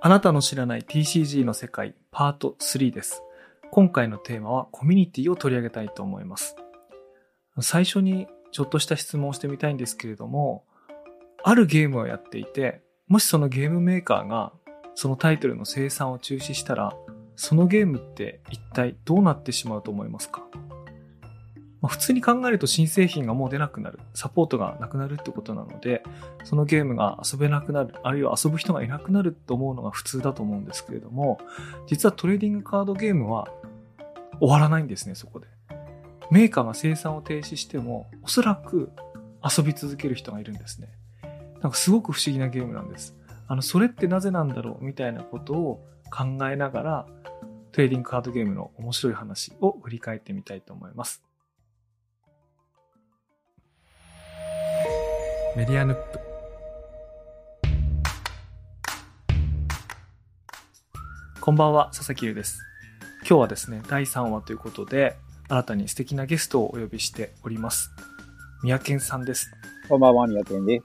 あなたの知らない TCG の世界パート3です。今回のテーマはコミュニティを取り上げたいと思います。最初にちょっとした質問をしてみたいんですけれども、あるゲームをやっていて、もしそのゲームメーカーがそのタイトルの生産を中止したら、そのゲームって一体どうなってしまうと思いますか？まあ、普通に考えると新製品がもう出なくなる、サポートがなくなるってことなので、そのゲームが遊べなくなる、あるいは遊ぶ人がいなくなると思うのが普通だと思うんですけれども、実はトレーディングカードゲームは終わらないんですね、そこで。メーカーが生産を停止しても、おそらく遊び続ける人がいるんですね。なんかすごく不思議なゲームなんです。あの、それってなぜなんだろうみたいなことを考えながら、トレーディングカードゲームの面白い話を振り返ってみたいと思います。メディアヌップ。こんばんは、佐々木優です。今日はですね、第3話ということで、新たに素敵なゲストをお呼びしております。宮健さんです。こんばんは、宮健です。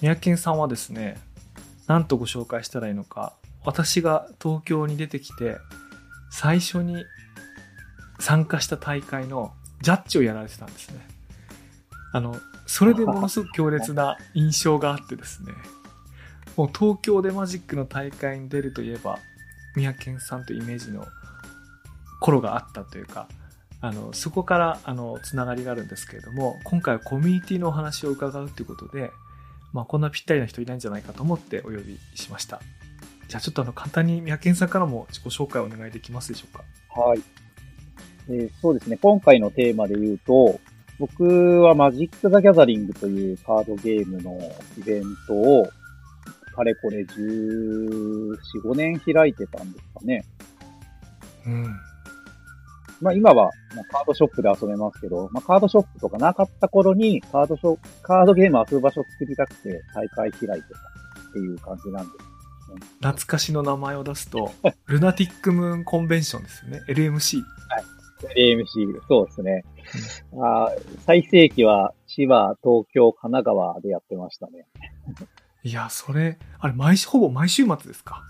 宮健さんはですね、何とご紹介したらいいのか、私が東京に出てきて、最初に参加した大会のジャッジをやられてたんですね。あの、それでものすごく強烈な印象があってですね、もう東京でマジックの大会に出るといえば、宮健さんというイメージの頃があったというか、あの、そこから、あの、つながりがあるんですけれども、今回はコミュニティのお話を伺うということで、まあ、こんなぴったりな人いないんじゃないかと思ってお呼びしました。じゃあちょっとあの、簡単に宮健さんからも自己紹介をお願いできますでしょうか？はい。えーそうですね、今回のテーマで言うと、僕はマジック・ザ・ギャザリングというカードゲームのイベントを、かれこれ14、5年開いてたんですかね。うん。まあ今はまあカードショップで遊べますけど、まあカードショップとかなかった頃にカードショカードゲーム遊ぶ場所を作りたくて大会開いてたっていう感じなんです。懐かしの名前を出すと、ルナティックムーンコンベンションですよね。LMC。AMC、そうですね。あー最盛期は千葉、東京、神奈川でやってましたね。いや、それ、あれ、毎週、ほぼ毎週末ですか？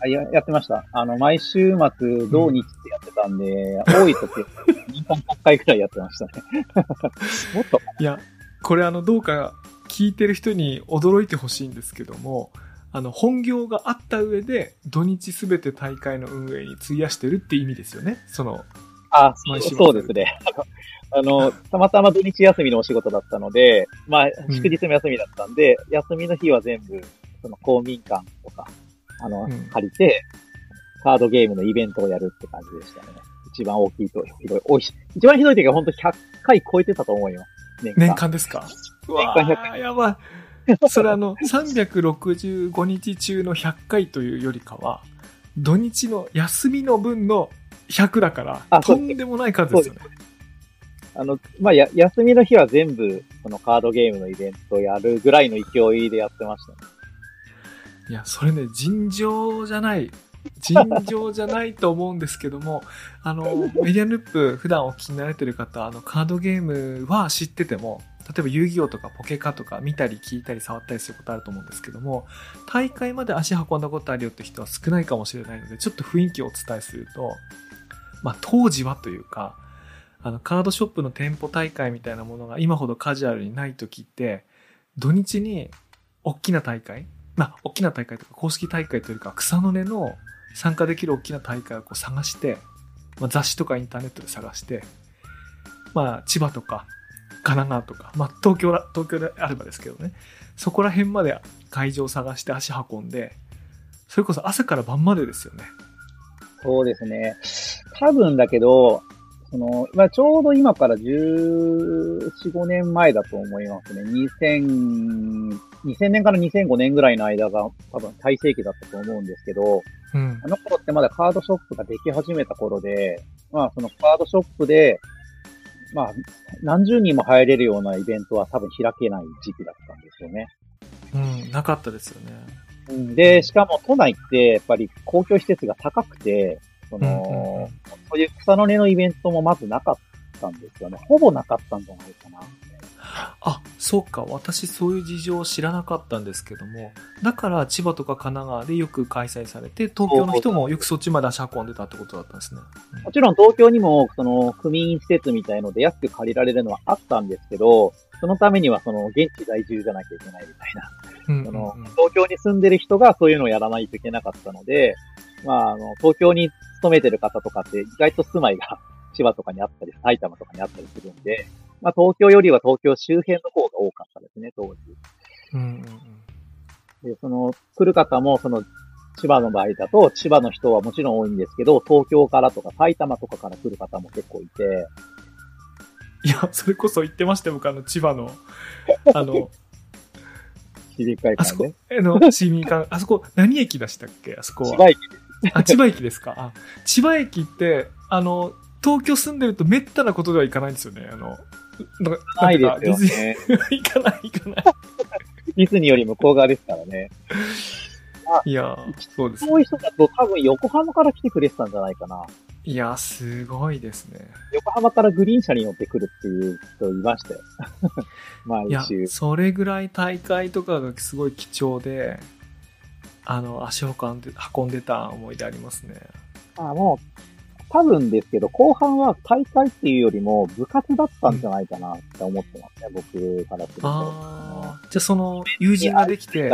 あ、や、やってました。あの、毎週末、土日ってやってたんで、多い時、年間100回くらいやってましたね。もっと、いや、これあの、どうか聞いてる人に驚いてほしいんですけども、あの、本業があった上で、土日すべて大会の運営に費やしてるって意味ですよね？その、あ、そうですね。あの、たまたま土日休みのお仕事だったので、まあ、ん祝日も休みだったんで、休みの日は全部、その公民館とか、あの、うん借りて、カードゲームのイベントをやるって感じでしたね。一番大きいと、ひどい、おいし、一番ひどい時は本当100回超えてたと思います。年間。年間ですか？うわ年間ーやばい。それあの、365日中の100回というよりかは、土日の休みの分の100だから、とんでもない数ですよね。あの、まあ、や、休みの日は全部、そのカードゲームのイベントをやるぐらいの勢いでやってましたね。いや、それね、尋常じゃない。尋常じゃないと思うんですけども、あの、メディアヌップ普段お聞きになられてる方、あの、カードゲームは知ってても、例えば遊戯王とかポケカとか見たり聞いたり触ったりすることあると思うんですけども、大会まで足運んだことあるよって人は少ないかもしれないので、ちょっと雰囲気をお伝えすると、まあ当時はというか、あの、カードショップの店舗大会みたいなものが今ほどカジュアルにない時って、土日に大きな大会まあ、大きな大会とか公式大会というか草の根の参加できる大きな大会をこう探して、まあ、雑誌とかインターネットで探して、まあ、千葉とか神奈川とか、まあ、東京ら、東京であればですけどね、そこら辺まで会場を探して足運んで、それこそ朝から晩までですよね。そうですね。多分だけど、その、まあ、ちょうど今から14、5年前だと思いますね。2000、2000年から2005年ぐらいの間が多分最盛期だったと思うんですけど、うんあ。の頃ってまだカードショップができ始めた頃で、まあそのカードショップで、まあ何十人も入れるようなイベントは多分開けない時期だったんですよね。うん、なかったですよね。うんで、しかも都内ってやっぱり公共施設が高くて、その、そういう草の根のイベントもまずなかったんですよね。ほぼなかったんじゃないかな。あ、そうか。私そういう事情を知らなかったんですけども、だから千葉とか神奈川でよく開催されて、東京の人もよくそっちまで足運んでたってことだったんですね。もちろん東京にも、その、区民施設みたいので安く借りられるのはあったんですけど、そのためにはその、現地在住じゃなきゃいけないみたいな。うんうんうんその、東京に住んでる人がそういうのをやらないといけなかったので、まあ、あの、東京に勤めてる方とかって意外と住まいが 千葉とかにあったり、埼玉とかにあったりするんで、まあ、東京よりは東京周辺の方が多かったですね、当時。うんうんうんで、その、来る方も、その、千葉の場合だと、千葉の人はもちろん多いんですけど、東京からとか埼玉とかから来る方も結構いて、いや、それこそ言ってましたよ、僕、あの、千葉の、あの、知り会あそこ館で。、あの、市民館、あそこ、何駅でしたっけ？あそこは。千葉駅あ、千葉駅ですか？あ、千葉駅って、あの、東京住んでると滅多なことではいかないんですよね。あの、なんかないなんかですよね。行かない行かない。ディズニーより向こう側ですからね。いやー、そうですそういう人だと多分横浜から来てくれてたんじゃないかな。いやー、すごいですね。横浜からグリーン車に乗ってくるっていう人いましたよ。毎 いや週、。それぐらい大会とかがすごい貴重で、あの、足を運んで運んでた思い出ありますね。あもう、多分ですけど、後半は大会っていうよりも部活だったんじゃないかなって思ってますね、僕からすると。ああ、じゃあその、友人ができて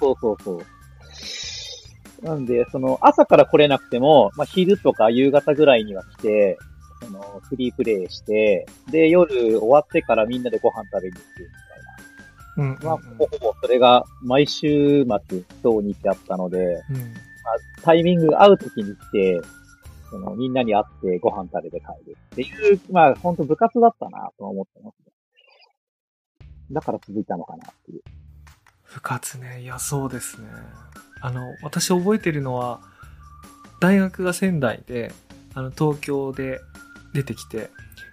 そうそうそう。なんで、その、朝から来れなくても、まあ、昼とか夕方ぐらいには来て、その、フリープレイして、で、夜終わってからみんなでご飯食べに行くみうんうんうん。まあ、ほぼほぼそれが毎週末、当日あったので、うんタイミング合う時に来て、その、みんなに会ってご飯食べて帰るっていう、まあ、本当部活だったなとは思ってますね。だから続いたのかなっていう。部活ね、いや、そうですね。あの、私覚えてるのは、大学が仙台で、あの、東京で出てきて、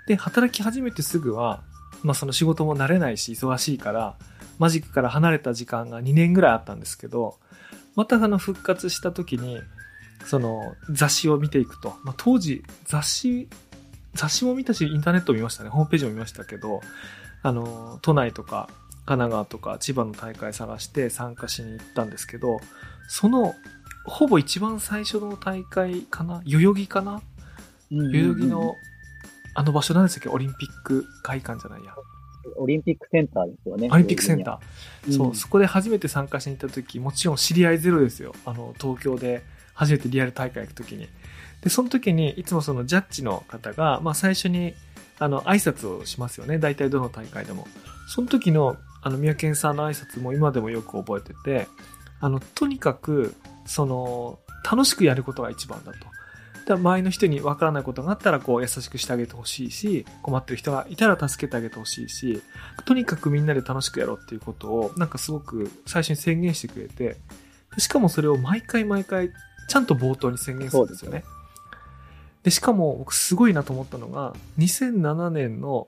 で、働き始めてすぐは、まあその仕事も慣れないし、忙しいから、マジックから離れた時間が2年ぐらいあったんですけど、またあの復活した時に、その雑誌を見ていくと、まあ当時雑誌、雑誌も見たし、インターネットも見ましたね、ホームページも見ましたけど、あの、都内とか神奈川とか千葉の大会探して参加しに行ったんですけど、その、ほぼ一番最初の大会かな？代々木かな？代々木の、あの場所なんでしたっけ？オリンピック会館じゃないや。オリンピックセンターですよね。オリンピックセンター。ーそう、そこで初めて参加しに行った時、もちろん知り合いゼロですよ。あの、東京で初めてリアル大会行く時に。で、その時に、いつもそのジャッジの方が、まあ最初に、あの、挨拶をしますよね。大体どの大会でも。その時の、あの、宮健さんの挨拶も今でもよく覚えてて、あの、とにかく、その、楽しくやることが一番だと。だ周りの人に分からないことがあったら、こう、優しくしてあげてほしいし、困ってる人がいたら助けてあげてほしいし、とにかくみんなで楽しくやろうっていうことを、なんかすごく最初に宣言してくれて、でしかもそれを毎回毎回、ちゃんと冒頭に宣言するんですよね。で、しかも僕すごいなと思ったのが、2007年の、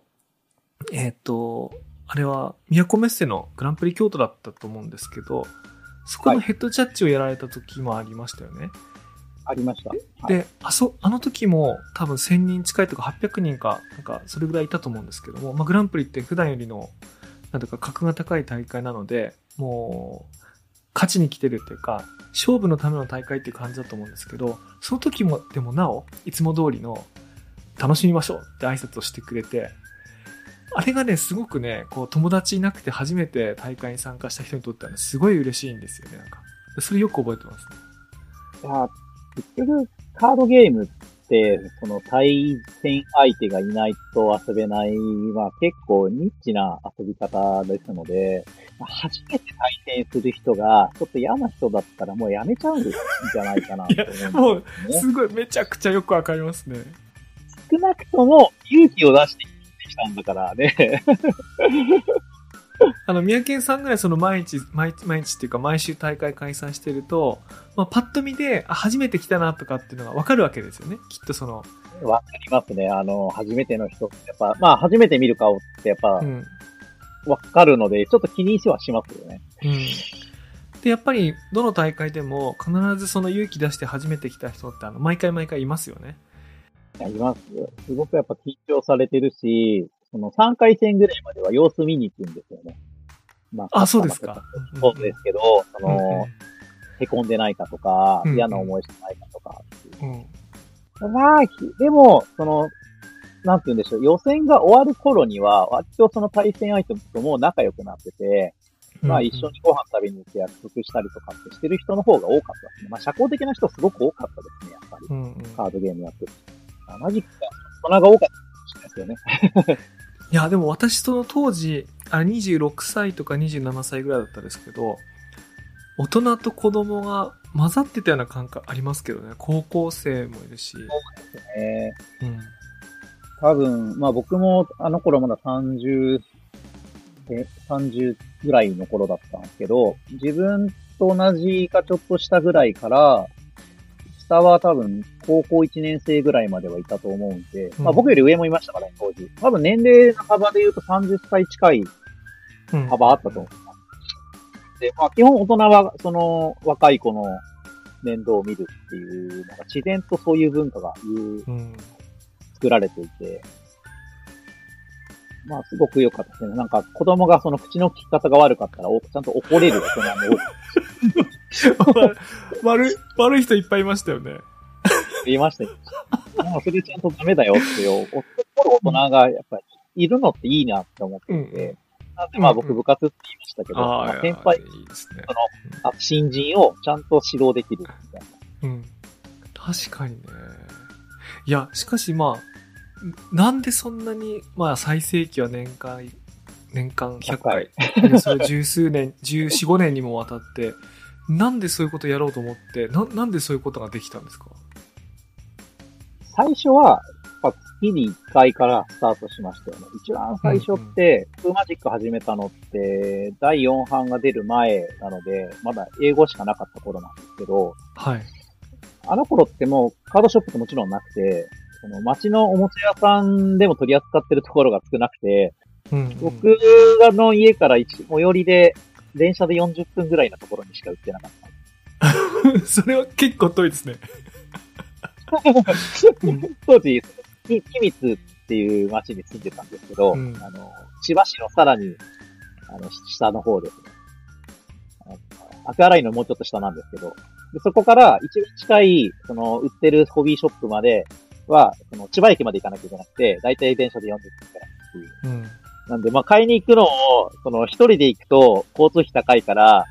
えっ、と、あれは、宮古メッセのグランプリ京都だったと思うんですけど、そこのヘッドジャッジをやられた時もありましたよね。ありました。はいで、あそ、あの時も多分1000人近いとか800人か、なんかそれぐらいいたと思うんですけども、まあグランプリって普段よりの、なんとか格が高い大会なので、もう、勝ちに来てるっていうか、勝負のための大会っていう感じだと思うんですけど、その時も、でもなお、いつも通りの、楽しみましょうって挨拶をしてくれて、あれがね、すごくね、こう友達いなくて初めて大会に参加した人にとってはね、すごい嬉しいんですよね、なんか。それよく覚えてますね。いや、結局、カードゲームって、その対戦相手がいないと遊べない、まあ結構ニッチな遊び方ですので、まあ初めて対戦する人が、ちょっと嫌な人だったらもうやめちゃうんじゃないかなと思うんです。もう、すごい、めちゃくちゃよくわかりますね。少なくとも勇気を出してきたんだからね。あの、宮健さんぐらいその毎日、毎日、毎日っていうか毎週大会開催してると、まあ、パッと見で、あ、初めて来たなとかっていうのがわかるわけですよね。きっとその、わかりますね。あの、初めての人ってやっぱ、まあ初めて見る顔ってやっぱうん。わかるので、ちょっと気にしはしますよね。うん。で、やっぱり、どの大会でも必ずその勇気出して初めて来た人って、あの、毎回毎回いますよね。いやいます。すごくやっぱ緊張されてるし、その3回戦ぐらいまでは様子見に行くんですよね。まあ、そうですか。そうですけど、その、へこんでないかとか、嫌な思いしてないかとかうん、まあ、でも、その、なんて言うんでしょう、予選が終わる頃には、割とその対戦相手とも仲良くなってて、まあ一緒にご飯食べに行って約束したりとかってしてる人の方が多かったですね。まあ社交的な人すごく多かったですね、やっぱり。うんうん、カードゲームやってる。マジックが大人が多かったですよね。いや、でも私その当時、あれ26歳とか27歳ぐらいだったんですけど、大人と子供が混ざってたような感覚ありますけどね。高校生もいるし。そうですね。うん。多分、まあ僕もあの頃まだ30、え、30ぐらいの頃だったんですけど、自分と同じかちょっとしたぐらいから、下は多分高校1年生ぐらいまではいたと思うんで、うん、まあ僕より上もいましたからね、当時。多分年齢の幅で言うと30歳近い幅あったと思う。うんで、まあ基本大人はその若い子の面倒を見るっていう、なんか自然とそういう文化がうん、作られていて、まあすごく良かったですね。なんか子供がその口の利き方が悪かったら、ちゃんと怒れる大人も 悪い、悪い人いっぱいいましたよね。言いましたよ。もうそれちゃんとダメだよってよ、怒る大人がやっぱりいるのっていいなって思っていて、うんなんでまあ僕部活って言いましたけど、まあ、先輩、その、新人をちゃんと指導できるみたいな。うん。確かにね。いや、しかしまあ、なんでそんなに、まあ最盛期は年間、年間100回。それ十数年、十四五年にもわたって、なんでそういうことやろうと思って、な、なんでそういうことができたんですか？最初は、ぱ月に1回からスタートしましたよね。一番最初って、プーマジック始めたのって、第4版が出る前なので、まだ英語しかなかった頃なんですけど、はい。あの頃ってもうカードショップってもちろんなくて、その街のおもちゃ屋さんでも取り扱ってるところが少なくて、うんうん、僕の家から最寄りで、電車で40分ぐらいのところにしか売ってなかった。それは結構遠いですね。当時、き、君津っていう町に住んでたんですけど、うん、あの、千葉市のさらに、あの、下の方ですね。アクアラインのもうちょっと下なんですけど、でそこから一番近い、その、売ってるホビーショップまでは、その、千葉駅まで行かなきゃいけなくて、だいたい電車で40分くらいっていう。うん、なんで、まあ、買いに行くのを、その、一人で行くと、交通費高いから、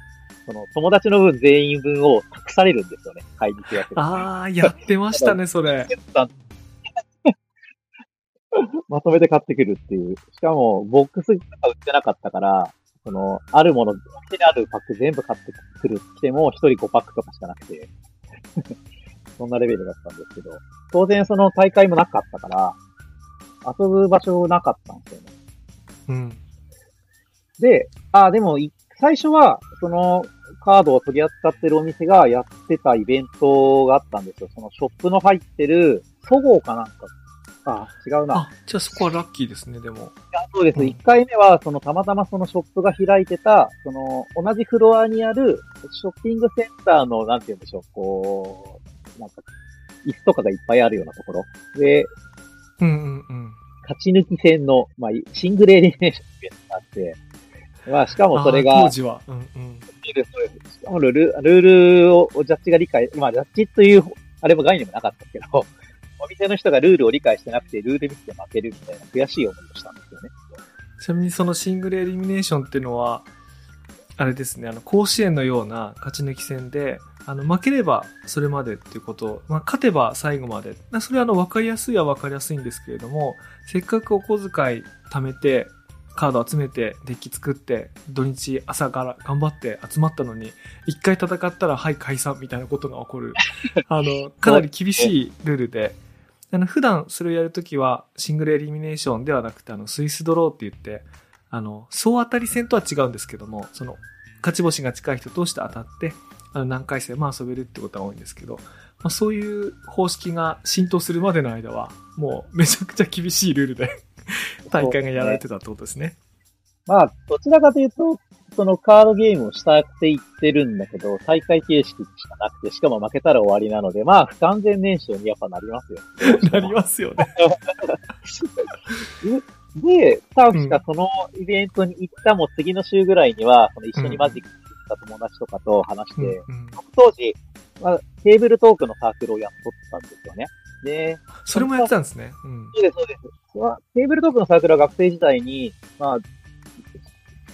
その、友達の分全員分を託されるんですよね。買いに行くやつ。ああ、やってましたね、それ。まとめて買ってくるっていう。しかも、ボックスとか売ってなかったから、その、あるもの、手にあるパック全部買ってくるっても、一人5パックとかしかなくて。そんなレベルだったんですけど、当然その大会もなかったから、遊ぶ場所なかったんですよね。うん。で、あ、でも、最初は、その、カードを取り扱ってるお店がやってたイベントがあったんですよ。そのショップの入ってる、そごうかなんかあ、違うな。あ、じゃあそこはラッキーですね、でも。いや、そうです。一、うん、回目は、その、たまたまそのショップが開いてた、その、同じフロアにある、ショッピングセンターの、なんて言うんでしょう、こう、なんか、椅子とかがいっぱいあるようなところ。で、うんうんうん。勝ち抜き戦の、まあ、シングルエリミネーションイベントがあって、まあ、しかもそれが、当時は。うんうん。しかもルール、ルールをジャッジが理解、まあ、ジャッジという、あれも概念もなかったけど、お店の人がルールを理解してなくて、ルール見て負けるみたいな悔しい思いをしたんですよね。ちなみにそのシングルエリミネーションっていうのは、あれですね、あの、甲子園のような勝ち抜き戦で、あの、負ければそれまでっていうことを、まあ、勝てば最後まで。それはあの、分かりやすいは分かりやすいんですけれども、せっかくお小遣い貯めて、カード集めて、デッキ作って、土日朝から頑張って集まったのに、一回戦ったら、はい、解散みたいなことが起こる。あの、かなり厳しいルールで、あの、普段それをやるときは、シングルエリミネーションではなくて、あの、スイスドローって言って、あの、総当たり戦とは違うんですけども、その、勝ち星が近い人同士で当たって、あの、何回戦も遊べるってことが多いんですけど、まあ、そういう方式が浸透するまでの間は、もうめちゃくちゃ厳しいルールで 大会がやられてたってことですね。まあ、どちらかというと、そのカードゲームをしたくて言ってるんだけど、大会形式しかなくて、しかも負けたら終わりなので、まあ、不完全燃焼にやっぱなりますよ。なりますよね。で、確かそのイベントに行ったもう次の週ぐらいには、その一緒にマジックした友達とかと話して、うんうん当時、まあ、テーブルトークのサークルをやっとったんですよね。で、それもやってたんですね。うん。そうです、そうです。まあテーブルトークのサークルは学生時代に、まあ、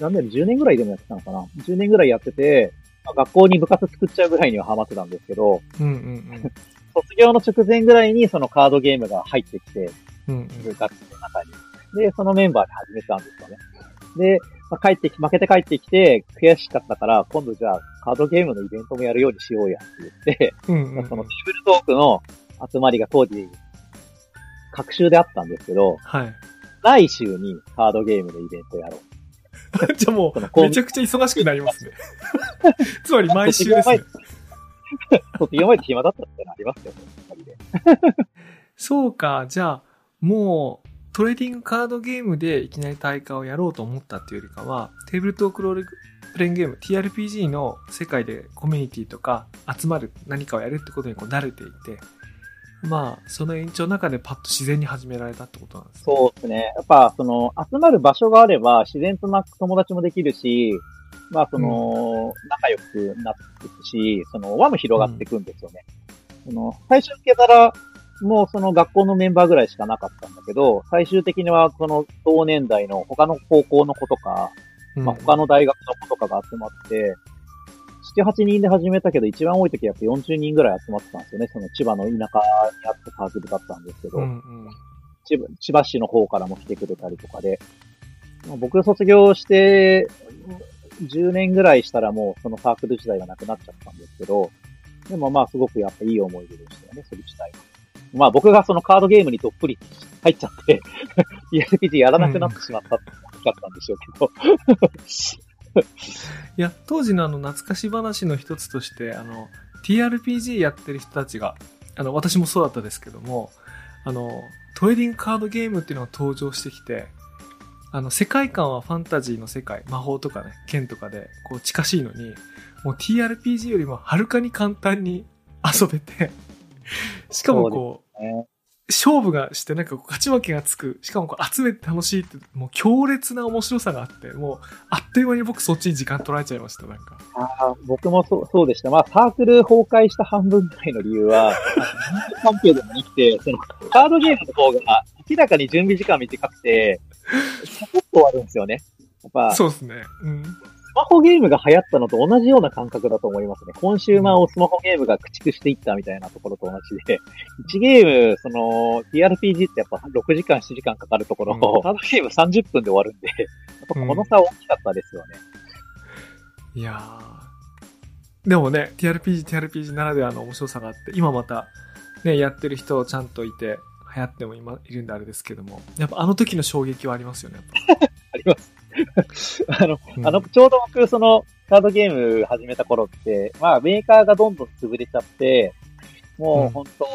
なんだろう、10年ぐらいでもやってたのかな ?10 年ぐらいやってて、まあ、学校に部活作っちゃうぐらいにはハマってたんですけど、うんうん 卒業の直前ぐらいにそのカードゲームが入ってきて、うん。うん部活の中に。で、そのメンバーで始めたんですよね。で、まあ、帰ってき、負けて帰ってきて、悔しかったから、今度じゃあ、カードゲームのイベントもやるようにしようやって言って、うん。そのテーブルトークの集まりが当時、各週であったんですけど、はい。来週にカードゲームのイベントやろう。じゃあもうう、めちゃくちゃ忙しくなりますね。つまり毎週ですね。卒業前で暇だったってのありますよ、ね。そうか、じゃあ、もう、トレーディングカードゲームでいきなり大会をやろうと思ったっていうよりかは、テーブルトークロールプレインゲーム、TRPG の世界でコミュニティとか集まる何かをやるってことにこう慣れていて、まあ、その延長の中でパッと自然に始められたってことなんですね。そうですね。やっぱ、その、集まる場所があれば、自然とな友達もできるし、まあ、その、仲良くなっていくし、その、輪も広がっていくんですよね。その、最初受けたら、もうその学校のメンバーぐらいしかなかったんだけど、最終的にはその同年代の他の高校の子とか、うんまあ、他の大学の子とかが集まって、7、8人で始めたけど、一番多い時はやっぱ40人ぐらい集まってたんですよね。その千葉の田舎にあったサークルだったんですけど、うんうん。千葉千葉市の方からも来てくれたりとかで、まあ僕卒業して、10年ぐらいしたらもうそのサークル自体がなくなっちゃったんですけど、でもまあすごくやっぱいい思い出でしたよね、それ自体は。まあ僕がそのカードゲームにどっぷり入っちゃって、ERPG やらなくなってしまったって大きかったんでしょうけど。いや、当時のあの懐かし話の一つとして、あの、TRPG やってる人たちが、あの、私もそうだったですけども、あの、トレーディングカードゲームっていうのが登場してきて、あの、世界観はファンタジーの世界、魔法とかね、剣とかで、こう近しいのに、もう TRPG よりもはるかに簡単に遊べて、しかもこう、ね勝負がしてなんか勝ち負けがつく。しかもこう集めて楽しいって、もう強烈な面白さがあって、もうあっという間に僕そっちに時間取られちゃいました、なんか。あー僕もそうそうでした。まあ、サークル崩壊した半分ぐらいの理由は、環境でも生きて、その、カードゲームの方が明らかに準備時間短くて、サクッと終わるんですよね。やっぱ、スそうですね。うん。マホゲームが流行ったのと同じような感覚だと思いますね。コンシューマーをスマホゲームが駆逐していったみたいなところと同じで、1ゲーム、その、TRPG ってやっぱ6時間、7時間かかるところ、うんカードゲーム30分で終わるんで、やっぱこの差は大きかったですよね。いやー。でもね、TRPG、TRPG ならではの面白さがあって、今また、ね、やってる人ちゃんといて、流行っても今いるんであれですけども、やっぱあの時の衝撃はありますよね。あります。あの、うんあの、ちょうど僕、その、カードゲーム始めた頃って、まあ、メーカーがどんどん潰れちゃって、もううん本当、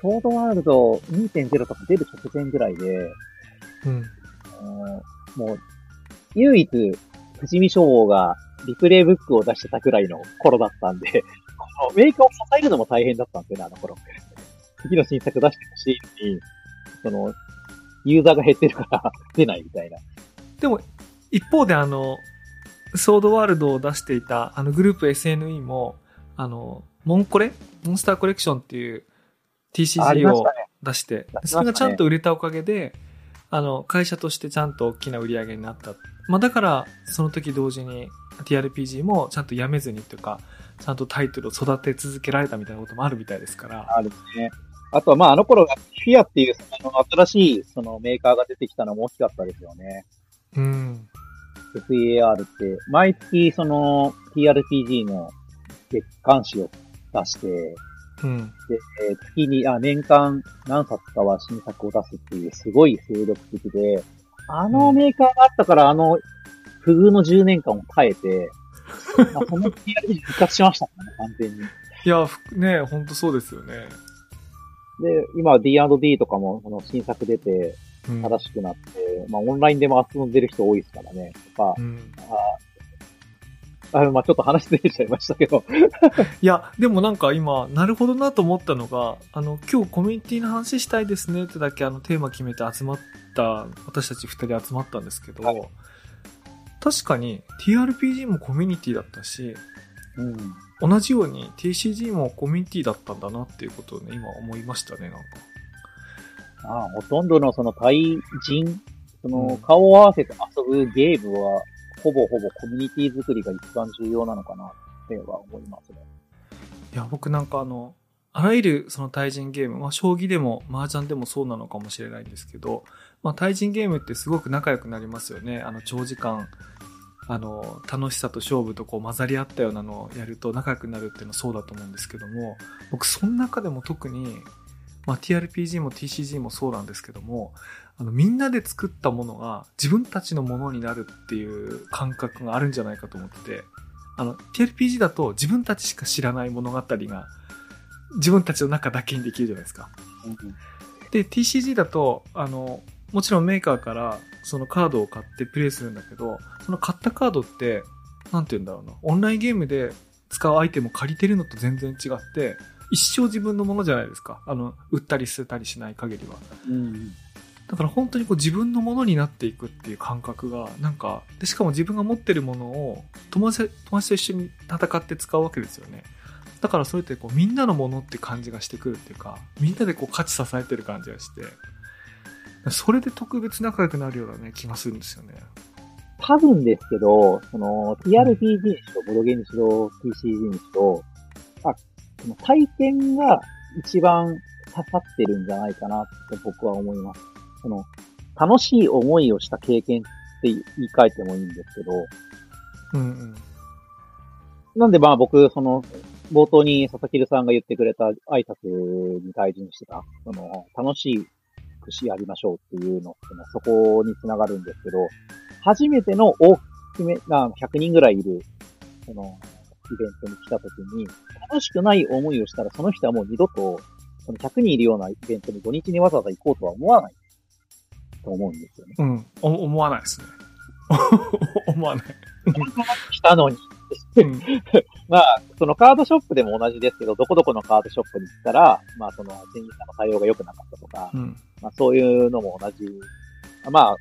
ソードワールド2.0とか出る直前ぐらいで、うん。もう、唯一、富士見書房がリプレイブックを出してたくらいの頃だったんで、このメーカーを支えるのも大変だったんですよね、あの頃。次の新作出してほしいのに、その、ユーザーが減ってるから出ないみたいな。でも、一方であの、ソードワールドを出していたあのグループ SNE も、あの、モンコレ？モンスターコレクションっていう TCG を。出して、それがちゃんと売れたおかげで、あの、会社としてちゃんと大きな売り上げになった。まあだから、その時同時に TRPG もちゃんとやめずにというか、ちゃんとタイトルを育て続けられたみたいなこともあるみたいですから。あるね。あとは、まあ、あの頃が、フィアっていう、その新しい、そのメーカーが出てきたのも大きかったですよね。うん。FAR って、毎月、その、TRPG の月刊誌を出して、うん。で、えー月に、あ、年間何冊かは新作を出すっていう、すごい精力的で、あのメーカーがあったから、あの、不遇の10年間を耐えて、まあ、この TRPG 復活しましたね、完全に。いや、ふね、ほんとそうですよね。で、今 D&D とかも、その新作出て、うん。正しくなって、まあオンラインでも遊んでる人多いですからね。やっぱ、うん。ああまあちょっと話出ちゃいましたけど。いや、でもなんか今、なるほどなと思ったのが、あの、今日コミュニティの話したいですねってだけあのテーマ決めて集まった、私たち二人集まったんですけど、はい確かに TRPG もコミュニティだったし、うん。同じように TCG もコミュニティだったんだなっていうことをね、今思いましたね、なんか。ああほとんどのその対人、そうんの顔を合わせて遊ぶゲームは、ほぼほぼコミュニティ作りが一番重要なのかなっては思いますね。いや、僕なんかあの、あらゆるその対人ゲーム、まあ、将棋でも麻雀でもそうなのかもしれないんですけど、まあ、対人ゲームってすごく仲良くなりますよね。あの、長時間、あの、楽しさと勝負とこう混ざり合ったようなのをやると仲良くなるっていうのはそうだと思うんですけども、僕その中でも特に、まあ、TRPG も TCG もそうなんですけども、あの、みんなで作ったものが自分たちのものになるっていう感覚があるんじゃないかと思ってて、あの、TRPG だと自分たちしか知らない物語が自分たちの中だけにできるじゃないですか。で、TCG だと、あの、もちろんメーカーからそのカードを買ってプレイするんだけど、その買ったカードって、なんて言うんだろうな、オンラインゲームで使うアイテムを借りてるのと全然違って、一生自分のものじゃないですか。あの、売ったり捨てたりしない限りは。うん。だから本当にこう自分のものになっていくっていう感覚が、なんか、でしかも自分が持ってるものを友達友達と一緒に戦って使うわけですよね。だからそれってこうみんなのものって感じがしてくるっていうか、みんなでこう価値支えてる感じがして、それで特別仲良くなるようなね、気がするんですよね。多分ですけど、その、TRPG にしろ、ボドゲにしろ、TCG にしろ、あ、その体験が一番刺さってるんじゃないかなって僕は思います。その、楽しい思いをした経験って言い換えてもいいんですけど、うんうん。なんでまあ僕、その、冒頭に佐々木さんが言ってくれた挨拶に対人してた、その、楽しい串やりましょうっていうのってのはそこにつながるんですけど、初めての大きめな100人ぐらいいる、その、イベントに来た時に、楽しくない思いをしたら、その人はもう二度と、その100人いるようなイベントに土日にわざわざ行こうとは思わないと思うんですよね。うん。お思わないですね。思わない。来たのに。うん まあ、そのカードショップでも同じですけど、どこどこのカードショップに行ったら、まあその店員さんの対応が良くなかったとか、うん。まあそういうのも同じ。まあ、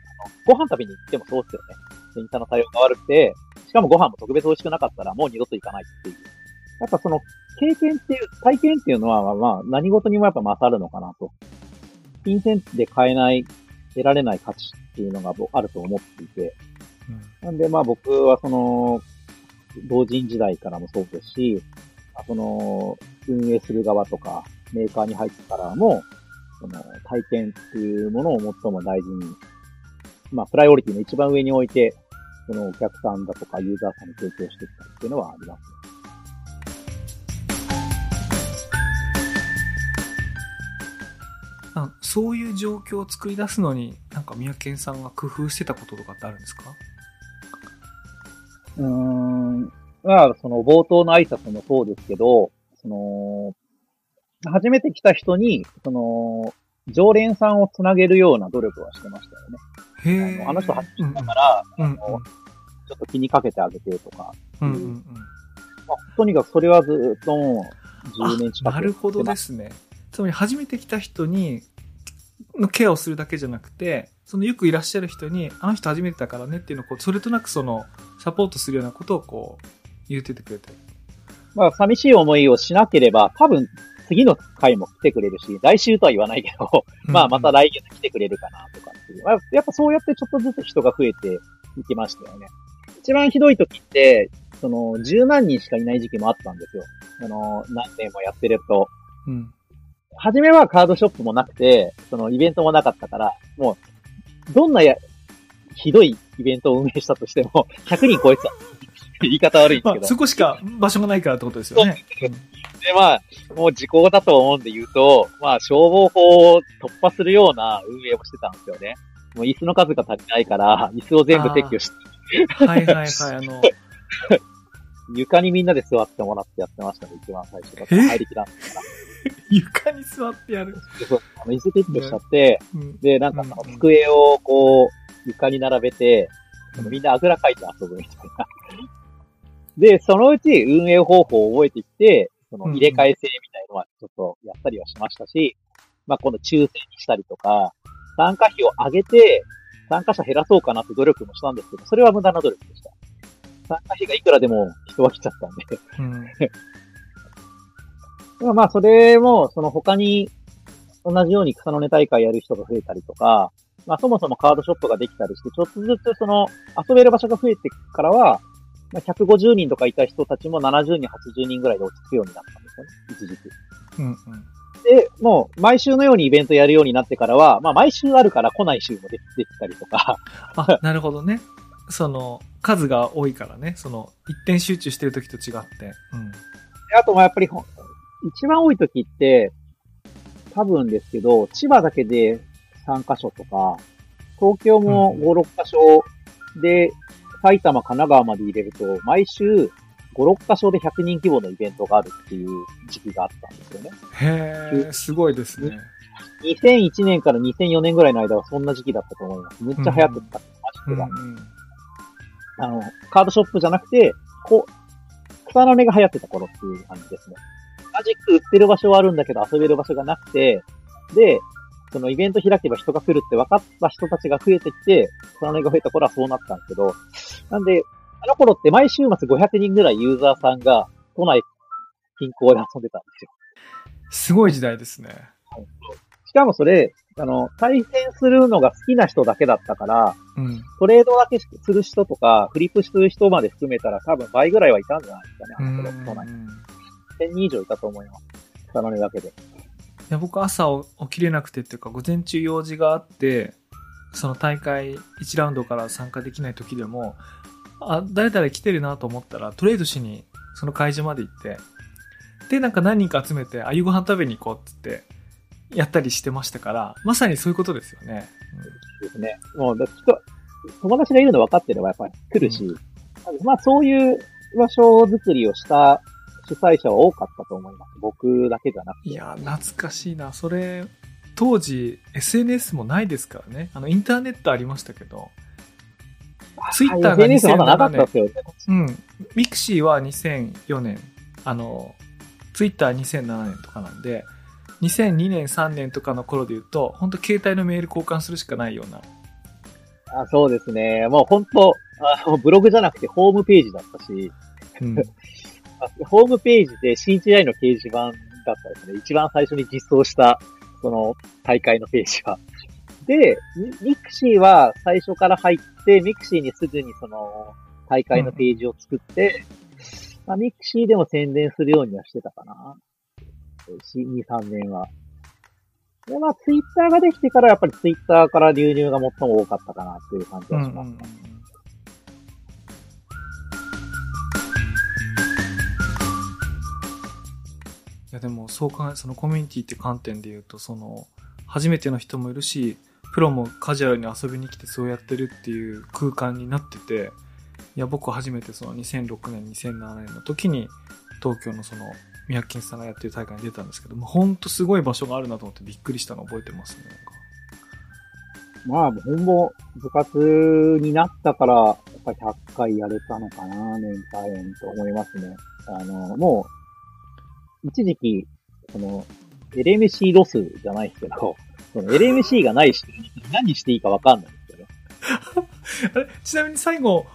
ご飯食べに行ってもそうですよね。店員さんの対応が悪くて、しかもご飯も特別美味しくなかったらもう二度と行かないっていう。やっぱその経験っていう、体験っていうのは、まあ何事にもやっぱ勝るのかなと。金銭で買えない、得られない価値っていうのがあると思っていて、なんでまあ僕はその、同人時代からもそうですし、まあその、運営する側とか、メーカーに入ってからも、その、体験っていうものを最も大事に、まあ、プライオリティの一番上に置いて、そのお客さんだとかユーザーさんに提供してきたっていうのはありますそういう状況を作り出すのに、なんか宮健さんが工夫してたこととかってあるんですか？うーん。まあ、その冒頭の挨拶もそうですけど、その、初めて来た人に、その、常連さんをつなげるような努力はしてましたよね。へえ。あのあの人初うんめてだから、うんうんちょっと気にかけてあげてとか、うんうんうん。まあ、とにかくそれはずっともう10年近くあなるほどですね。つまり初めて来た人に、のケアをするだけじゃなくて、そのよくいらっしゃる人に、あの人初めてだからねっていうのをこう、それとなくその、サポートするようなことをこう、言っててくれて。まあ、寂しい思いをしなければ、多分、次の回も来てくれるし、来週とは言わないけど、まあ、また来月来てくれるかな、とかっていう。まあ、やっぱそうやってちょっとずつ人が増えていきましたよね。一番ひどい時って、その、十何人しかいない時期もあったんですよ。あの、何年もやってると。うん。初めはカードショップもなくて、そのイベントもなかったから、もう、どんなや、ひどいイベントを運営したとしても、100人超えてた。言い方悪いんですけ、ど。まあそこしか場所がないからってことですよね。で、まあ、もう時効だと思うんで言うと、まあ、消防法を突破するような運営をしてたんですよね。もう椅子の数が足りないから、椅子を全部撤去して、うんはいはいはい。あの、床にみんなで座ってもらってやってましたね、一番最初入りきらんから。床に座ってやる。でそうあの椅子撤去しちゃって、うんで、なんかその机をこう、床に並べて、みんなあぐらかいて遊ぶみたいな。で、そのうち運営方法を覚えてきて、その入れ替え制みたいのはちょっとやったりはしましたし、まあ、今度抽選にしたりとか、参加費を上げて、参加者減らそうかなって努力もしたんですけど、それは無駄な努力でした。参加費がいくらでも人は来ちゃったんで。うん。まあ、それも、その他に、同じように草の根大会やる人が増えたりとか、まあそもそもカードショップができたりして、ちょっとずつその遊べる場所が増えてからは、まあ、150人とかいた人たちも70人、80人ぐらいで落ち着くようになったんですよね、一時期。うんうん。で、もう毎週のようにイベントやるようになってからは、まあ毎週あるから来ない週もでできたりとか、あ、なるほどね。その、数が多いからね。その、一点集中してる時と違って。うん。であとまあやっぱり一番多い時って、多分ですけど、千葉だけで3カ所とか、東京も5、6カ所で、埼玉、神奈川まで入れると、毎週5、6カ所で100人規模のイベントがあるっていう時期があったんですよね。へえ、すごいですね。2001年から2004年ぐらいの間はそんな時期だったと思います。むっちゃ流行ってた。マジでうんうん。あの、カードショップじゃなくて、こう、草の根が流行ってた頃っていう感じですね。マジック売ってる場所はあるんだけど遊べる場所がなくて、で、そのイベント開けば人が来るって分かった人たちが増えてきて、草の根が増えた頃はそうなったんですけど、なんで、あの頃って毎週末500人ぐらいユーザーさんが都内近郊で遊んでたんですよ。すごい時代ですね。しかもそれ、あの、対戦するのが好きな人だけだったから、うん。トレードだけする人とか、フリップする人まで含めたら多分倍ぐらいはいたんじゃないですかね、あうんの頃、都内。1000人以上いたと思います。草の根だけで。いや僕朝起きれなくてっていうか午前中用事があってその大会1ラウンドから参加できない時でもあ誰々来てるなと思ったらトレードしにその会場まで行ってでなんか何人か集めてあ夕ご飯食べに行こうっつってやったりしてましたからまさにそういうことですよね、ですね。もう、友達がいるの分かってればやっぱり来るし、まあそういう場所作りをした主催者は多かったと思います。僕だけじゃなくて。いや懐かしいなそれ当時 SNS もないですからねあのインターネットありましたけどツイッターが SNS まだなかったですよね。うん。ミクシーは2004年、あの、ツイッター2007年とかなんで、2002年3年とかの頃で言うと、本当携帯のメール交換するしかないような。あそうですね。もう本当あの、ブログじゃなくてホームページだったし、うん。ホームページで CGI の掲示板だったですね。一番最初に実装した、その大会のページは。で、ミクシーは最初から入って、ミクシーにすぐにその大会のページを作って、まあ、ミクシーでも宣伝するようにはしてたかな。2、3年は。で、まあ、ツイッターができてから、やっぱりツイッターから流入が最も多かったかなっていう感じはします。いやでもそう考えそのコミュニティって観点で言うとその初めての人もいるしプロもカジュアルに遊びに来てそうやってるっていう空間になってていや僕初めてその2006年2007年の時に東京のその宮城さんがやってる大会に出たんですけどもほんとすごい場所があるなと思ってびっくりしたの覚えてますねなんかまあ、本も部活になったから、やっぱり100回やれたのかな、年間と思いますね。あの、もう、一時期、その、LMC ロスじゃないですけど、その LMC がない人に何していいかわかんないんですよね。あれ？ちなみに最後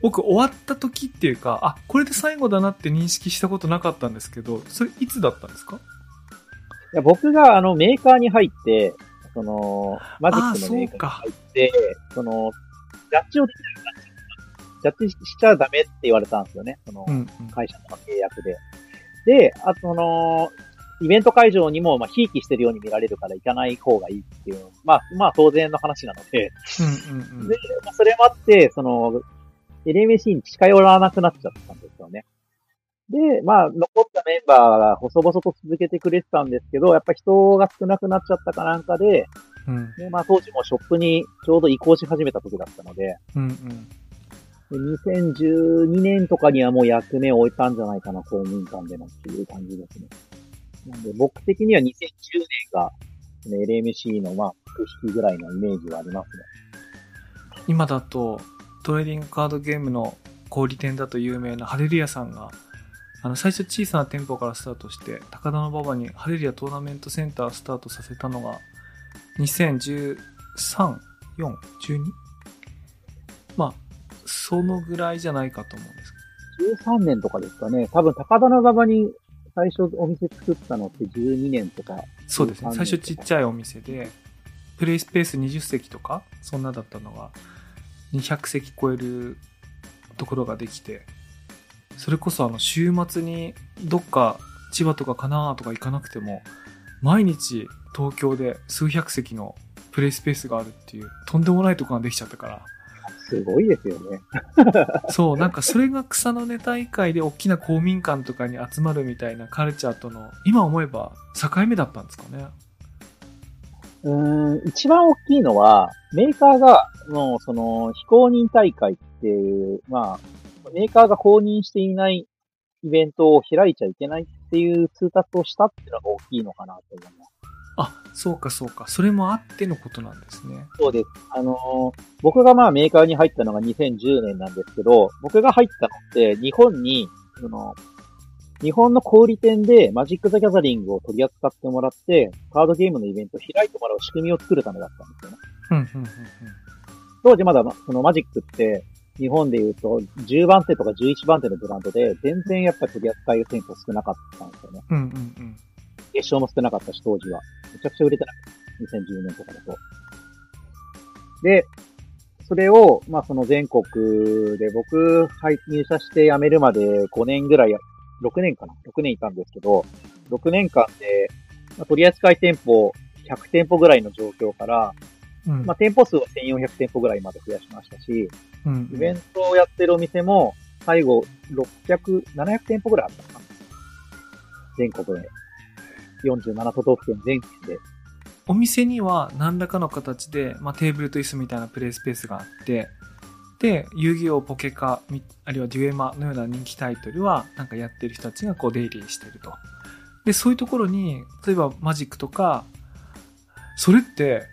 僕終わった時っていうかあこれで最後だなって認識したことなかったんですけどそれいつだったんですか？いや僕があのメーカーに入って、その、マジックのメーカーに入って、その、ジャッジをできないジャッジしちゃダメって言われたんですよね。その、うん会社の契約で。で、あとその、イベント会場にも、まあ、ひいきしてるように見られるから行かない方がいいっていう、まあ、まあ、当然の話なので、うんうんうん。で、まあそれもあって、その、LMC に近寄らなくなっちゃったんですよね。で、まあ、残ったメンバーが細々と続けてくれてたんですけど、やっぱ人が少なくなっちゃったかなんかで、うん。でまあ、当時もショップにちょうど移行し始めた時だったので、うんうん。で2012年とかにはもう役目を終えたんじゃないかな、公務員間でのっていう感じですね。なんで僕的には2010年が、ね、LMC のまあ、復引きぐらいのイメージはありますね。今だとトレーディングカードゲームの小売店だと有名なハレルヤさんが、あの、最初小さな店舗からスタートして、高田馬場にハレルヤトーナメントセンターをスタートさせたのが、2013、4、12? まあ、そのぐらいじゃないかと思うんですけ13年とかですかね。多分、高田馬場に最初お店作ったのって12年とか。ど。そうですね。13最初ちっちゃいお店で、プレイスペース20席とか、そんなだったのが、200席超えるところができて、それこそあの週末にどっか千葉とか神奈川とか行かなくても、毎日東京で数百席のプレイスペースがあるっていう、とんでもないとこができちゃったから、すごいですよね。そう、なんかそれが草の根大会で大きな公民館とかに集まるみたいなカルチャーとの、今思えば境目だったんですかね。うーん、一番大きいのは、メーカーが、もう、その、非公認大会っていう、まあ、メーカーが公認していないイベントを開いちゃいけないっていう通達をしたっていうのが大きいのかなと思います。あ、そうかそうか。それもあってのことなんですね。そうです。あのー僕がまあメーカーに入ったのが2010年なんですけど、僕が入ったのって日本に、その、日本の小売店でマジック・ザ・ギャザリングを取り扱ってもらって、カードゲームのイベントを開いてもらう仕組みを作るためだったんですよね。うん、うん、うん、うん。当時まだ、そのマジックって、日本で言うと、10番手とか11番手のブランドで、全然やっぱり取り扱い店舗少なかったんですよね。うん、うん、うん。月賞も少なかったし、当時は。めちゃくちゃ売れた。2010年とかだと。で、それを、まあその全国で僕、はい、入社して辞めるまで5年ぐらいや、6年かな ?6 年いたんですけど、6年間で、まあ、取扱店舗100店舗ぐらいの状況から、うん、まあ店舗数は1400店舗ぐらいまで増やしましたし、うん、イベントをやってるお店も、最後、600、700店舗ぐらいあったかな？全国で。47都道府県全国で。お店には何らかの形で、まあ、テーブルと椅子みたいなプレイスペースがあって、で、遊戯王ポケカ、あるいはデュエマのような人気タイトルは、なんかやってる人たちがこう出入りしてると。で、そういうところに、例えばマジックとか、それって、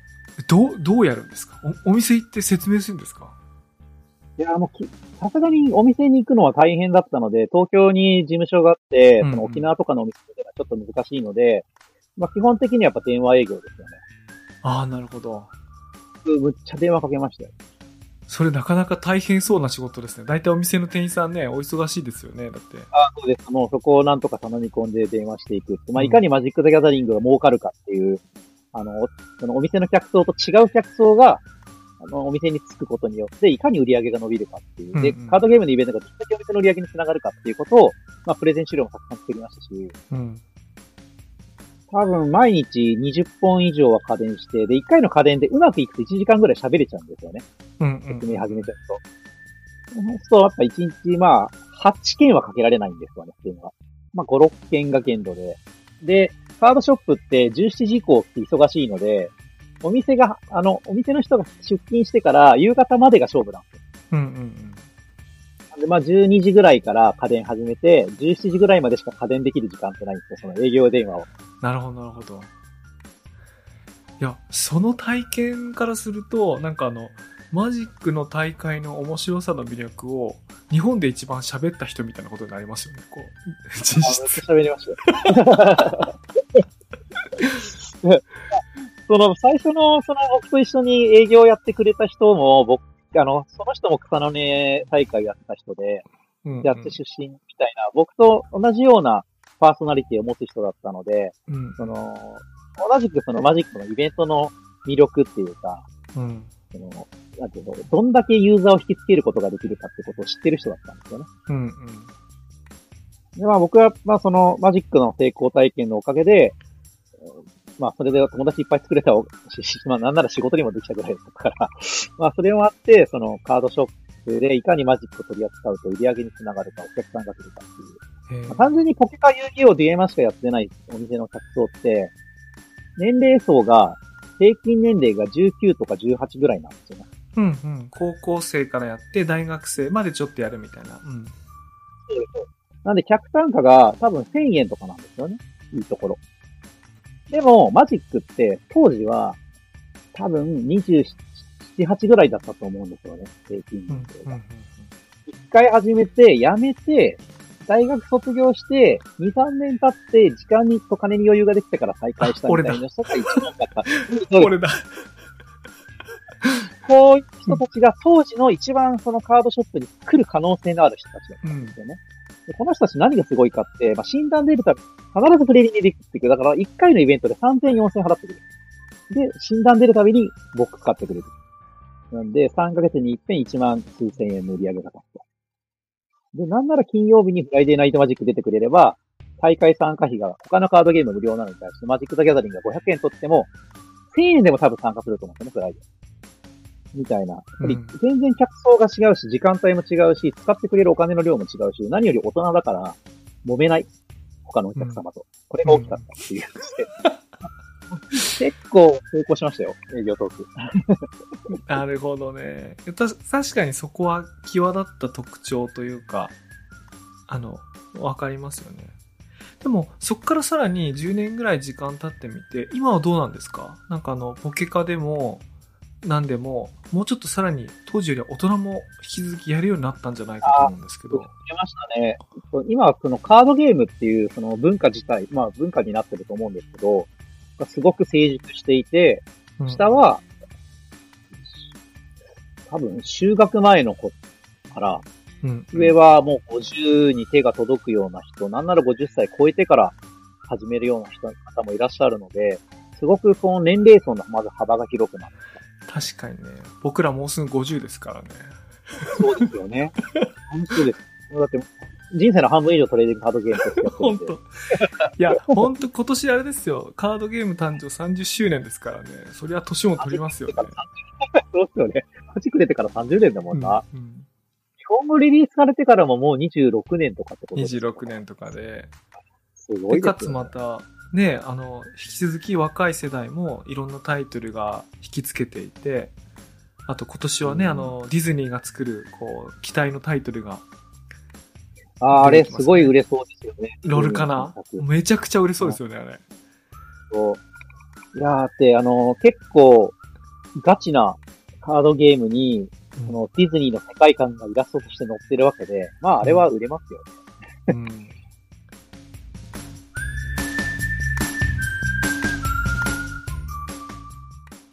どう、どうやるんですか？おお店行って説明するんですか？いや、もうき、さすがにお店に行くのは大変だったので、東京に事務所があって、うんうんその沖縄とかのお店ではちょっと難しいので、まあ基本的にはやっぱ電話営業ですよね。ああ、なるほど。むっちゃ電話かけましたよ。それなかなか大変そうな仕事ですね。大体お店の店員さんね、お忙しいですよね。だって。あそうです。もうそこをなんとか頼み込んで電話していく。まあ、うんいかにマジック・ザ・ギャザリングが儲かるかっていう、あの、そのお店の客層と違う客層が、あの、お店に着くことによって、いかに売り上げが伸びるかっていう。で、うんうんカードゲームのイベントがどれだけお店の売り上げにつながるかっていうことを、まあ、プレゼン資料もたくさん作りましたし、うん。多分毎日20本以上は家電して、で、1回の家電でうまくいくと1時間ぐらい喋れちゃうんですよね。うん、うん説明始めちゃうと。そうすると、やっぱ1日、まあ、8件はかけられないんですよね、っていうのは。まあ、5、6件が限度で。で、カードショップって17時以降って忙しいので、お店が、あの、お店の人が出勤してから夕方までが勝負なんですよ。うん、うん、で、まあ、12時ぐらいから家電始めて、17時ぐらいまでしか家電できる時間ってないんですよ、その営業電話を。なるほど、なるほど。いや、その体験からすると、なんかあの、マジックの大会の面白さの魅力を、日本で一番喋った人みたいなことになりますよね、こう。実質。喋りましたよ。その、最初の、その、僕と一緒に営業やってくれた人も、僕、あの、その人も草の根大会やってた人で、うんやって出身みたいな、僕と同じようなパーソナリティを持つ人だったので、うん。その、同じくそのマジックのイベントの魅力っていうか、うん。その、なんていうの、どんだけユーザーを引きつけることができるかってことを知ってる人だったんですよね。うん。うん。で、まあ僕は、まあそのマジックの成功体験のおかげで、うんまあそれで友達いっぱい作れたおし、しまあなんなら仕事にもできたぐらいだったから、まあそれもあって、そのカードショップでいかにマジックを取り扱うと売り上げにつながるか、お客さんが来るかっていう。えーまあ単純にポケカ遊戯王デュエマしかやってないお店の客層って、年齢層が、平均年齢が19とか18ぐらいなんですよね。うんうん。高校生からやって、大学生までちょっとやるみたいな。うん。なんで客単価が多分1000円とかなんですよね。いいところ。でも、マジックって当時は多分27、8ぐらいだったと思うんですよね。平均うん。うん年齢が。。回始めて、やめて、大学卒業して、2、3年経って、時間にと金に余裕ができてから再開したみたいな人が一番多かった。俺だ。こういう人たちが当時の一番そのカードショップに来る可能性のある人たちだったんですよね。でこの人たち何がすごいかって、まあ、新弾出るたび、必ずプレリに出てくる。だから1回のイベントで3000、4000払ってくる。で、新弾出るたびにボックス買ってくれる。なんで、3ヶ月に一遍1万数千円の売り上げが立つと。で、なんなら金曜日にフライデーナイトマジック出てくれれば、大会参加費が他のカードゲーム無料なのに対して、マジック・ザ・ギャザリングが500円取っても、1000円でも多分参加すると思うんですよね、フライデー。みたいな。やっぱりうん全然客層が違うし、時間帯も違うし、使ってくれるお金の量も違うし、何より大人だから、揉めない。他のお客様と。これが大きかったっていう。結構成功しましたよ、営業トーク。なるほどね。た確かにそこは際立った特徴というか、あの、わかりますよね。でも、そこからさらに10年ぐらい時間経ってみて、今はどうなんですか？なんかあの、ポケカでも、なんでも、もうちょっとさらに当時よりは大人も引き続きやるようになったんじゃないかと思うんですけど。出ましたね。今はそのカードゲームっていうその文化自体、まあ文化になってると思うんですけど、すごく成熟していて、うん下は、多分就学前の子から、うん、上はもう50に手が届くような人、なんなら50歳超えてから始めるような人方もいらっしゃるので、すごくその年齢層のまず幅が広くなった。確かにね。僕らもうすぐ50ですからね。そうですよね。本当です。だって、人生の半分以上トレーディングカードゲームとしてやってるんで。本当いや、本当今年あれですよ。カードゲーム誕生30周年ですからね。そりゃ年も取りますよね。そうですよね。マジック出てから30年だもんな。うんうん日本語リリースされてからももう26年とかってことですよ26年とかで。すごで、いですよ、ね。かつまた、ね、あの、引き続き若い世代もいろんなタイトルが引きつけていて、あと今年はね、うんあの、ディズニーが作る、こう、期待のタイトルが、あーあれすごい売れそうですよね。ロールかな？そうめちゃくちゃ売れそうですよね、あれ。いやーって、あの、結構、ガチなカードゲームに、そのディズニーの世界観がイラストとして載ってるわけで、まああれは売れますよ。うん。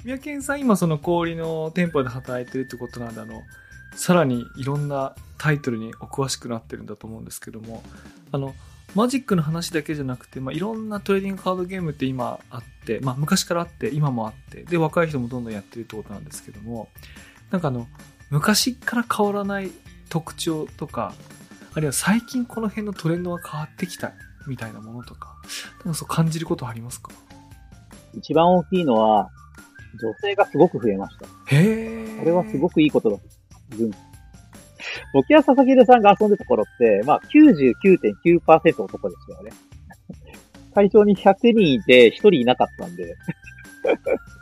宮健さん、今その氷の店舗で働いてるってことなんで、あの、さらにいろんなタイトルにお詳しくなってるんだと思うんですけども、あの、マジックの話だけじゃなくて、まあ、いろんなトレーディングカードゲームって今あって、まあ、昔からあって、今もあって、で、若い人もどんどんやってるってことなんですけども、なんかあの、昔から変わらない特徴とか、あるいは最近この辺のトレンドが変わってきたみたいなものとか、なんかそう感じることありますか？一番大きいのは、女性がすごく増えました。へえ。これはすごくいいことだ。うん僕や佐々木さんが遊んでた頃って、まあ99.9%男ですよね。会場に100人いて1人いなかったんで、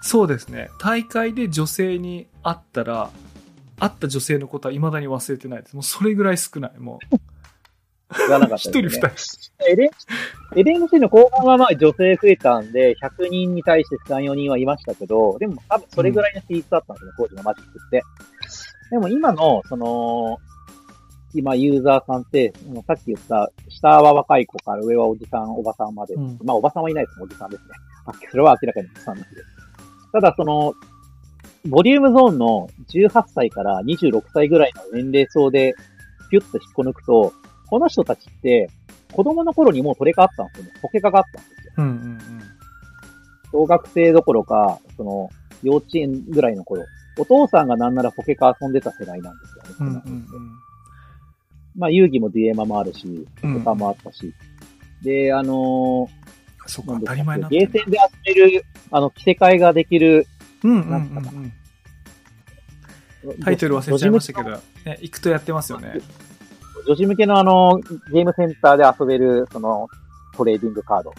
そうですね。大会で女性に会ったら、会った女性のことは未だに忘れてないです。もうそれぐらい少ない。もう、言わなかった一です、ね。人二人。エレン、エレン c の後半はまあ女性増えたんで、100人に対して3、4人はいましたけど、でも多分それぐらいの比率だったんですね、当時のマジックって。でも今の、その、今ユーザーさんって、さっき言った、下は若い子から上はおじさん、おばさんまで。うんまあおばさんはいないです、おじさんですね。あそれは明らかにおじさんなんで。ただその、ボリュームゾーンの18歳から26歳ぐらいの年齢層で、ピュッと引っこ抜くと、この人たちって、子供の頃にもうトレカあったんですよね。ポケカがあったんですよ。うんうんうん。小学生どころか、その、幼稚園ぐらいの頃。お父さんがなんならポケカ遊んでた世代なんですよね。うんうんこの人ってまあ、遊戯もデュエマもあるし、ポうんケカもあったし。で、あのー、そっか、当たり前になってるゲーセンで遊べる、あの、着せ替えができる、うんうんうんうん。タイトル忘れちゃいましたけど、ね、行くとやってますよね。女子向けのあの、ゲームセンターで遊べる、その、トレーディングカード。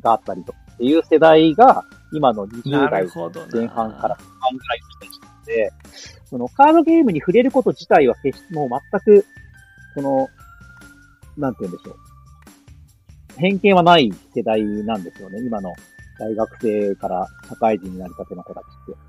があったりと。っていう世代が、今の20な代。前半から後半ぐらいの人たちなので、そのカードゲームに触れること自体は決してもう全く、その、なんて言うんでしょう。偏見はない世代なんですよね。今の大学生から社会人になりたての子たちって。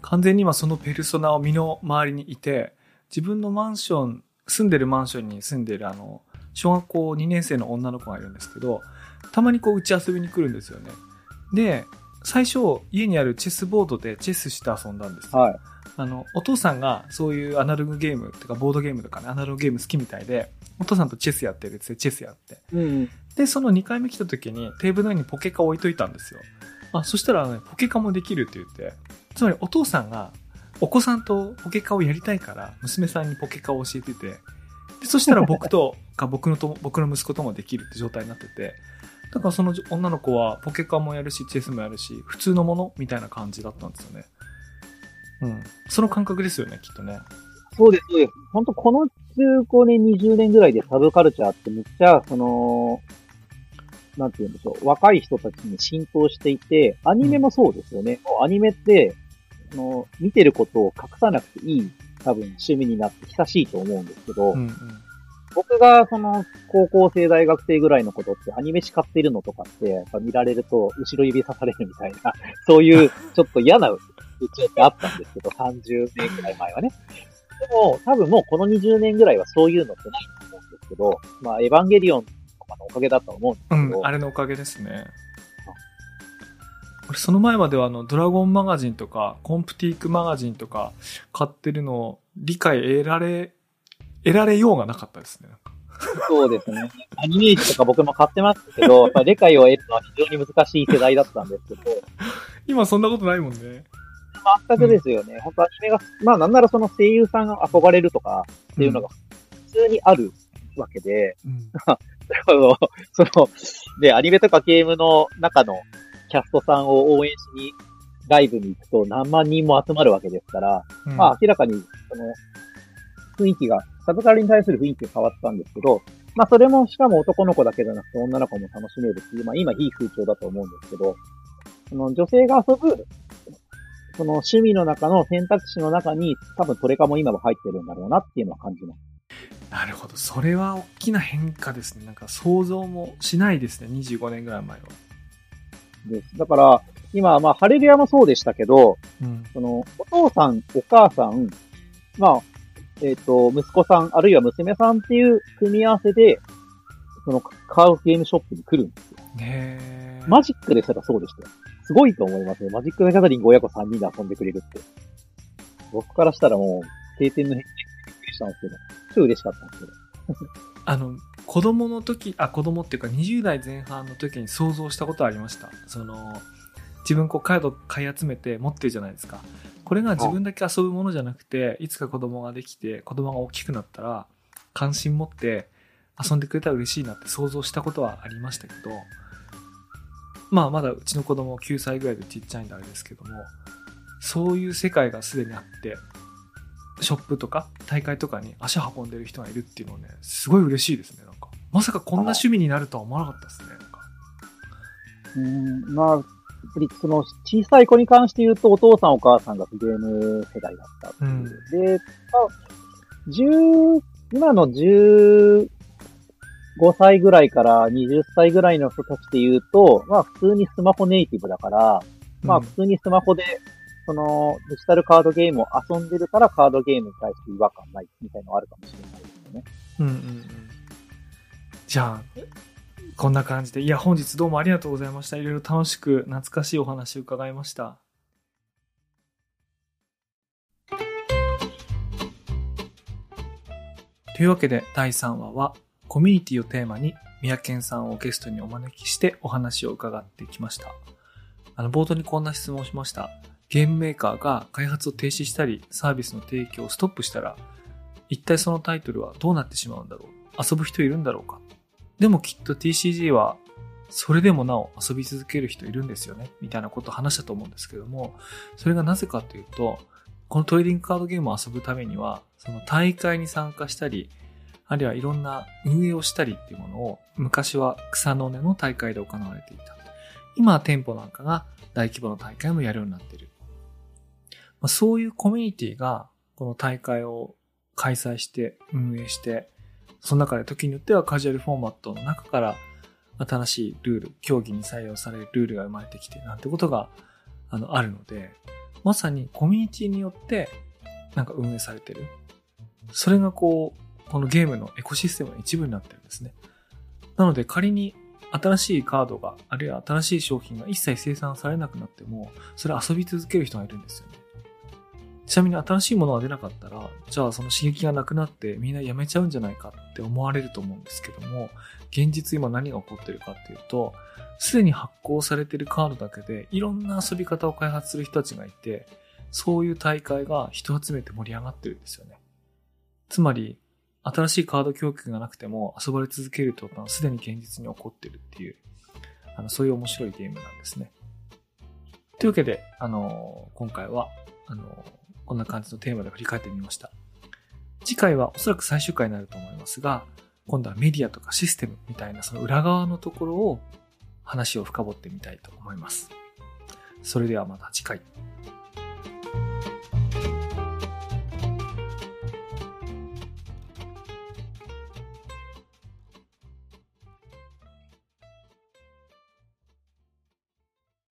完全に今そのペルソナを身の回りにいて、自分のマンション住んでるマンションに住んでるあの、小学校2年生の女の子がいるんですけど、たまにこう、うち遊びに来るんですよね。で、最初、家にあるチェスボードでチェスして遊んだんですよ。はい。あの、お父さんがそういうアナログゲームとかボードゲームとかね、アナログゲーム好きみたいで、お父さんとチェスやってるってチェスやって。うん。で、その2回目来た時にテーブルの上にポケカ置いといたんですよ。あ、そしたらね、ポケカもできるって言って、つまりお父さんがお子さんとポケカをやりたいから、娘さんにポケカを教えてて、で、そしたら僕と、か僕のと、僕の息子ともできるって状態になってて、だからその女の子はポケカもやるし、チェスもやるし、普通のものみたいな感じだったんですよね。うん。その感覚ですよね、きっとね。そうです、そうです。本当この15年、20年ぐらいでサブカルチャーってめっちゃ、その、なんて言うんでしょう、若い人たちに浸透していて、アニメもそうですよね。もうアニメって、その、見てることを隠さなくていい、多分趣味になって久しいと思うんですけど、うんうん。僕がその、高校生、大学生ぐらいのことってアニメしかってるのとかって、やっぱ見られると、後ろ指さされるみたいな、そういう、ちょっと嫌なうちってあったんですけど、30年ぐらい前はね。でも、多分もうこの20年ぐらいはそういうのってないと思うんですけど、まあ、エヴァンゲリオンとかのおかげだと思うんですけど、うん、あれのおかげですね。俺、その前まではあの、ドラゴンマガジンとか、コンプティークマガジンとか、買ってるのを理解得られ、得られようがなかったですね。そうですね。アニメージとか僕も買ってますけど、やっぱ理解を得るのは非常に難しい世代だったんですけど、今そんなことないもんね。全くですよね。本当アニメが、まあなんならその声優さんが憧れるとかっていうのが普通にあるわけで、うん。あの、その、で、アニメとかゲームの中のキャストさんを応援しにライブに行くと何万人も集まるわけですから、うんまあ明らかにその雰囲気が、サブカルに対する雰囲気が変わったんですけど、まあそれもしかも男の子だけじゃなくて女の子も楽しめるっていう、まあ今いい風潮だと思うんですけど、その女性が遊ぶ、その趣味の中の選択肢の中に多分トレカも今は入ってるんだろうなっていうのは感じます。なるほど。それは大きな変化ですね。なんか想像もしないですね。25年ぐらい前は。です。だから、今、まあ、ハレルヤもそうでしたけど、うん。その、お父さん、お母さん、まあ、えっ、と、息子さん、あるいは娘さんっていう組み合わせで、その、カードゲームショップに来るんですよ。ねえ。マジックでしたらそうでしたよ。すごいと思いますね。マジック・ザ・ギャザリング親子3人で遊んでくれるって。僕からしたらもう、定点の返事びっくりしたんですけど、超嬉しかったんですけど。あの、子供の時、あ、子供っていうか20代前半の時に想像したことありました。その、自分こうカード買い集めて持ってるじゃないですか。これが自分だけ遊ぶものじゃなくて、いつか子供ができて、子供が大きくなったら、関心持って遊んでくれたら嬉しいなって想像したことはありましたけど、まあまだうちの子供9歳ぐらいでちっちゃいんであれですけども、そういう世界がすでにあって、ショップとか大会とかに足運んでる人がいるっていうのはね、すごい嬉しいですね。まさかこんな趣味になるとは思わなかったですね、なんか。うーん、まあ、やっぱりその小さい子に関して言うと、お父さんお母さんがゲーム世代だったっていう。うんで、まあ、10、今の15歳ぐらいから20歳ぐらいの人たちで言うと、まあ普通にスマホネイティブだから、まあうん普通にスマホで、そのデジタルカードゲームを遊んでるからカードゲームに対して違和感ないみたいなのはあるかもしれないですよね。うんうんうん。じゃあ、こんな感じで。いや、本日どうもありがとうございました。いろいろ楽しく懐かしいお話を伺いました。というわけで、第3話は、コミュニティをテーマに、宮健さんをゲストにお招きしてお話を伺ってきました。あの、冒頭にこんな質問をしました。ゲームメーカーが開発を停止したり、サービスの提供をストップしたら、一体そのタイトルはどうなってしまうんだろう遊ぶ人いるんだろうかでもきっと TCG は、それでもなお遊び続ける人いるんですよねみたいなことを話したと思うんですけども、それがなぜかというと、このトレーディングカードゲームを遊ぶためには、その大会に参加したり、あるいはいろんな運営をしたりっていうものを、昔は草の根の大会で行われていた。今は店舗なんかが大規模な大会もやるようになっている。まあ、そういうコミュニティが、この大会を開催して、運営して、その中で時によってはカジュアルフォーマットの中から新しいルール、競技に採用されるルールが生まれてきてなんてことがあのあるので、まさにコミュニティによってなんか運営されてる。それがこう、このゲームのエコシステムの一部になってるんですね。なので仮に新しいカードが、あるいは新しい商品が一切生産されなくなっても、それ遊び続ける人がいるんですよね。ちなみに新しいものが出なかったら、じゃあその刺激がなくなってみんなやめちゃうんじゃないかって思われると思うんですけども、現実今何が起こってるかっていうと、すでに発行されてるカードだけでいろんな遊び方を開発する人たちがいて、そういう大会が人集めて盛り上がってるんですよね。つまり、新しいカード供給がなくても遊ばれ続けるってことはすでに現実に起こってるっていう、あの、そういう面白いゲームなんですね。というわけで、あの、今回は、あの、こんな感じのテーマで振り返ってみました。次回はおそらく最終回になると思いますが、今度はメディアとかシステムみたいなその裏側のところを話を深掘ってみたいと思います。それではまた次回。